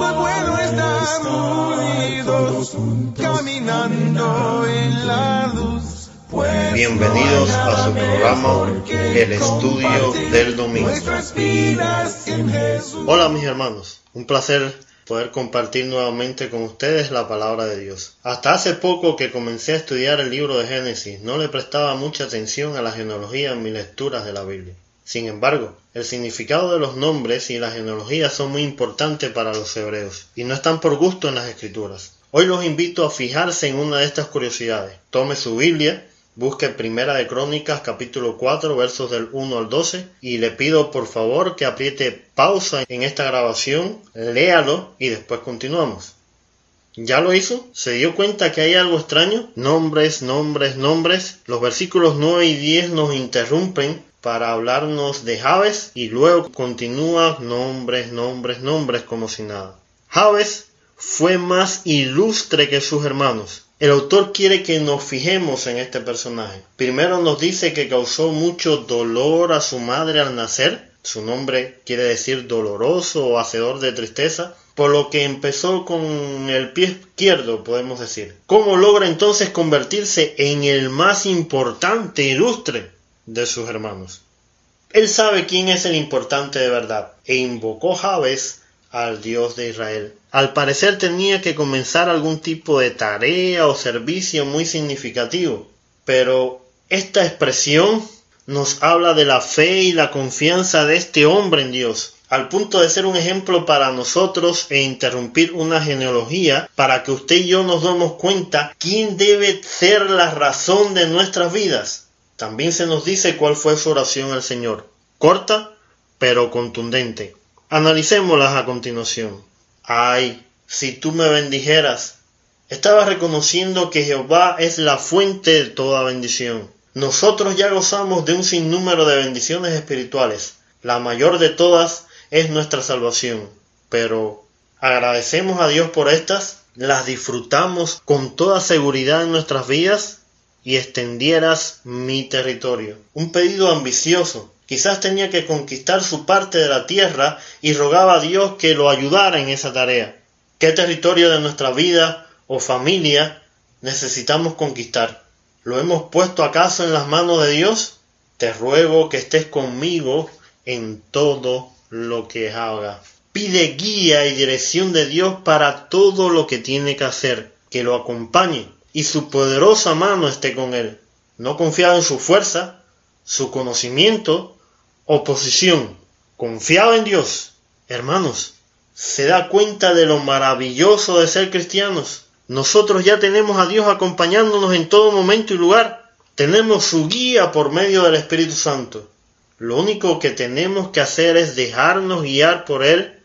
Como es bueno estar unidos, caminando en la luz. Pues Bienvenidos a su programa El Estudio del Domingo. Hola mis hermanos, un placer poder compartir nuevamente con ustedes la palabra de Dios. Hasta hace poco que comencé a estudiar el libro de Génesis, no le prestaba mucha atención a la genealogía en mis lecturas de la Biblia. Sin embargo, el significado de los nombres y la genealogía son muy importantes para los hebreos y no están por gusto en las escrituras. Hoy los invito a fijarse en una de estas curiosidades. Tome su Biblia, busque Primera de Crónicas capítulo 4 versos del 1 al 12 y le pido por favor que apriete pausa en esta grabación, léalo y después continuamos. ¿Ya lo hizo? ¿Se dio cuenta que hay algo extraño? Nombres, nombres, nombres. Los versículos 9 y 10 nos interrumpen para hablarnos de Javes y luego continúa nombres, nombres, nombres como si nada. Javes fue más ilustre que sus hermanos. El autor quiere que nos fijemos en este personaje. Primero nos dice que causó mucho dolor a su madre al nacer. Su nombre quiere decir doloroso o hacedor de tristeza, por lo que empezó con el pie izquierdo, podemos decir. ¿Cómo logra entonces convertirse en el más importante ilustre de sus hermanos? Él sabe quién es el importante de verdad e invocó Jabes al Dios de Israel. Al parecer tenía que comenzar algún tipo de tarea o servicio muy significativo, pero esta expresión nos habla de la fe y la confianza de este hombre en Dios, al punto de ser un ejemplo para nosotros e interrumpir una genealogía para que usted y yo nos demos cuenta quién debe ser la razón de nuestras vidas. También se nos dice cuál fue su oración al Señor, corta pero contundente. Analicémoslas a continuación. Ay, si tú me bendijeras. Estaba reconociendo que Jehová es la fuente de toda bendición. Nosotros ya gozamos de un sinnúmero de bendiciones espirituales. La mayor de todas es nuestra salvación. Pero, ¿agradecemos a Dios por estas? ¿Las disfrutamos con toda seguridad en nuestras vidas? Y extendieras mi territorio. Un pedido ambicioso, Quizás tenía que conquistar su parte de la tierra y rogaba a Dios que lo ayudara en esa tarea. ¿Qué territorio de nuestra vida o familia necesitamos conquistar? ¿Lo hemos puesto acaso en las manos de Dios? Te ruego que estés conmigo en todo lo que haga. Pide guía y dirección de Dios para todo lo que tiene que hacer, que lo acompañe y su poderosa mano esté con él. No confiaba en su fuerza, su conocimiento oposición, confiado en Dios, hermanos, se da cuenta de lo maravilloso de ser cristianos. Nosotros ya tenemos a Dios acompañándonos en todo momento y lugar. Tenemos su guía por medio del Espíritu Santo. Lo único que tenemos que hacer es dejarnos guiar por Él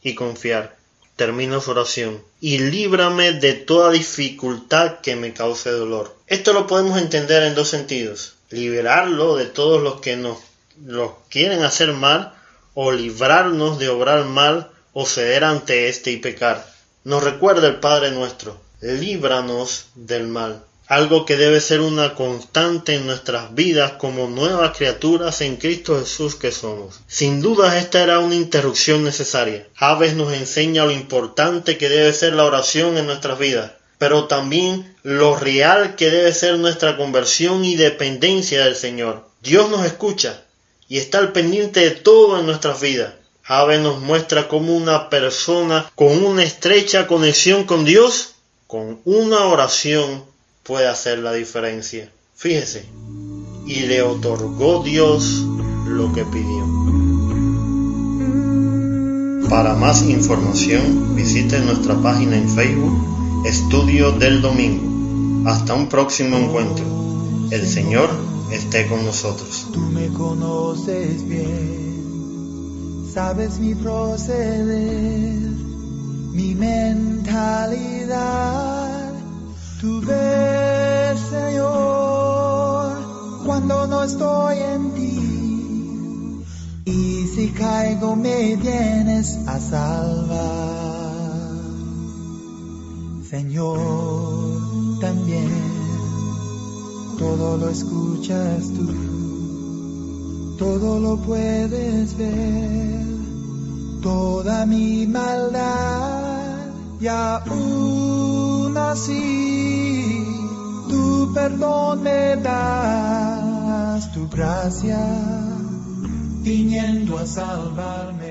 y confiar. Termino su oración. Y líbrame de toda dificultad que me cause dolor. Esto lo podemos entender en dos sentidos. Liberarlo de todos los que nos los quieren hacer mal o librarnos de obrar mal o ceder ante éste y pecar. Nos recuerda el Padre nuestro, líbranos del mal, algo que debe ser una constante en nuestras vidas como nuevas criaturas en Cristo Jesús que somos. Sin duda esta era una interrupción necesaria. Aves nos enseña lo importante que debe ser la oración en nuestras vidas, pero también lo real que debe ser nuestra conversión y dependencia del Señor. Dios nos escucha, y está al pendiente de todo en nuestras vidas. Ave nos muestra cómo una persona con una estrecha conexión con Dios, con una oración, puede hacer la diferencia. Fíjese, y le otorgó Dios lo que pidió. Para más información, visite nuestra página en Facebook, Estudio del Domingo. Hasta un próximo encuentro. El Señor esté con nosotros. Tú me conoces bien, sabes mi proceder, mi mentalidad. Ves, Señor, cuando no estoy en ti. Y si caigo me vienes a salvar. Señor, también todo lo escuchas tú, todo lo puedes ver, toda mi maldad y aún así tu perdón me das, tu gracia viniendo a salvarme.